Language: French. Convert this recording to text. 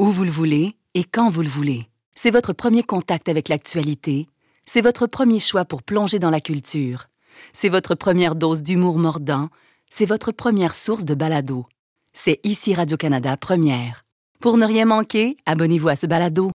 Où vous le voulez et quand vous le voulez. C'est votre premier contact avec l'actualité. C'est votre premier choix pour plonger dans la culture. C'est votre première dose d'humour mordant. C'est votre première source de balado. C'est ici Radio-Canada Première. Pour ne rien manquer, abonnez-vous à ce balado.